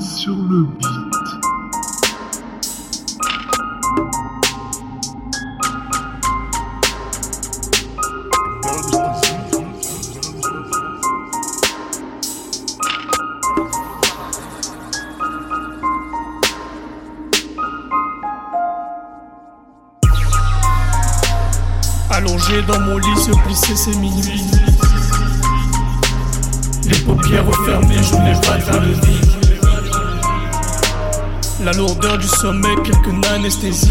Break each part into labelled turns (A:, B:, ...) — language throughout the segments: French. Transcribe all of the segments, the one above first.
A: sur le.
B: Allongé dans mon lit, se plisser ses minuit. Les paupières refermées, je n'ai pas vers le vide. La lourdeur du sommeil, quelques anesthésies.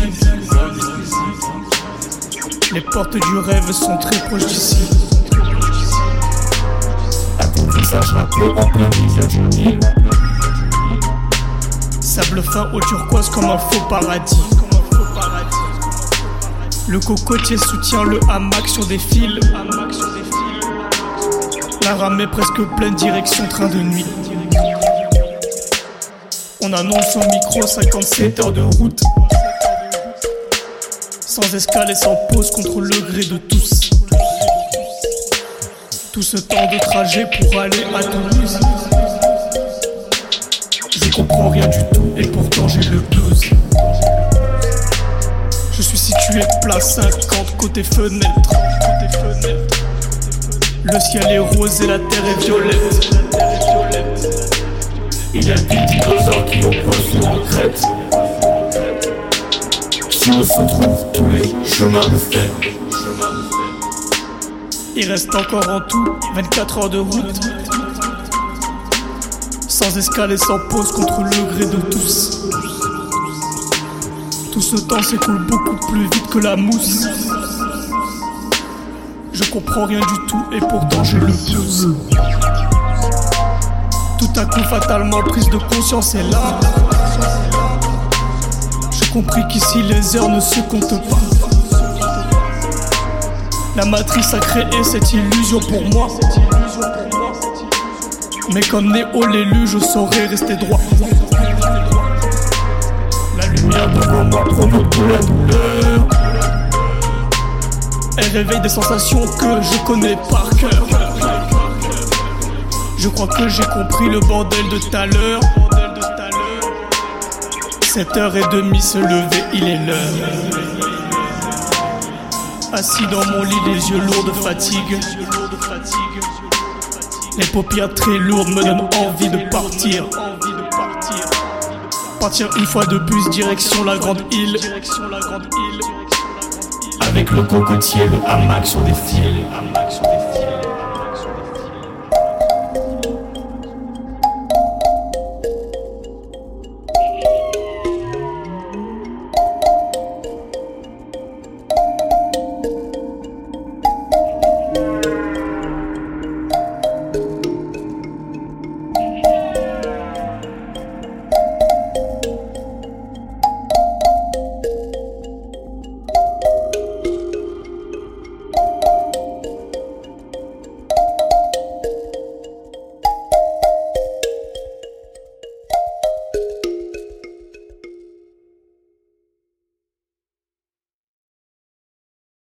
B: Les portes du rêve sont très proches d'ici. Sable fin au turquoise comme un faux paradis. Le cocotier soutient le hamac sur des fils. La rame est presque pleine direction train de nuit. On annonce au micro 57 heures de route. Sans escale et sans pause contre le gré de tous. Tout ce temps de trajet pour aller à Toulouse. Je comprends rien du tout et pourtant j'ai le blues. Je suis situé place 50 côté fenêtre. Le ciel est rose et la terre est violette.
C: Il y a des dinosaures qui opposent nous en crête. Si on se trouve tous les chemins de fer.
B: Il reste encore en tout 24 heures de route. Sans escale et sans pause contre le gré de tous. Tout ce temps s'écoule beaucoup plus vite que la mousse. Je comprends rien du tout et pourtant j'ai le blues. Tout à coup, fatalement, prise de conscience est là. J'ai compris qu'ici les heures ne se comptent pas. La matrice a créé cette illusion pour moi. Mais comme Néo l'élu, je saurais rester droit. La lumière
C: Devant moi provoque de la douleur.
B: Elle réveille des sensations que je connais par cœur. Je crois que j'ai compris le bordel de tout à l'heure. 7h30 se lever, il est l'heure. Assis dans mon lit, les yeux lourds de fatigue. Les paupières très lourdes me donnent envie de partir. Partir une fois de plus, direction la grande île.
C: Avec le cocotier, le hamac sur des fils.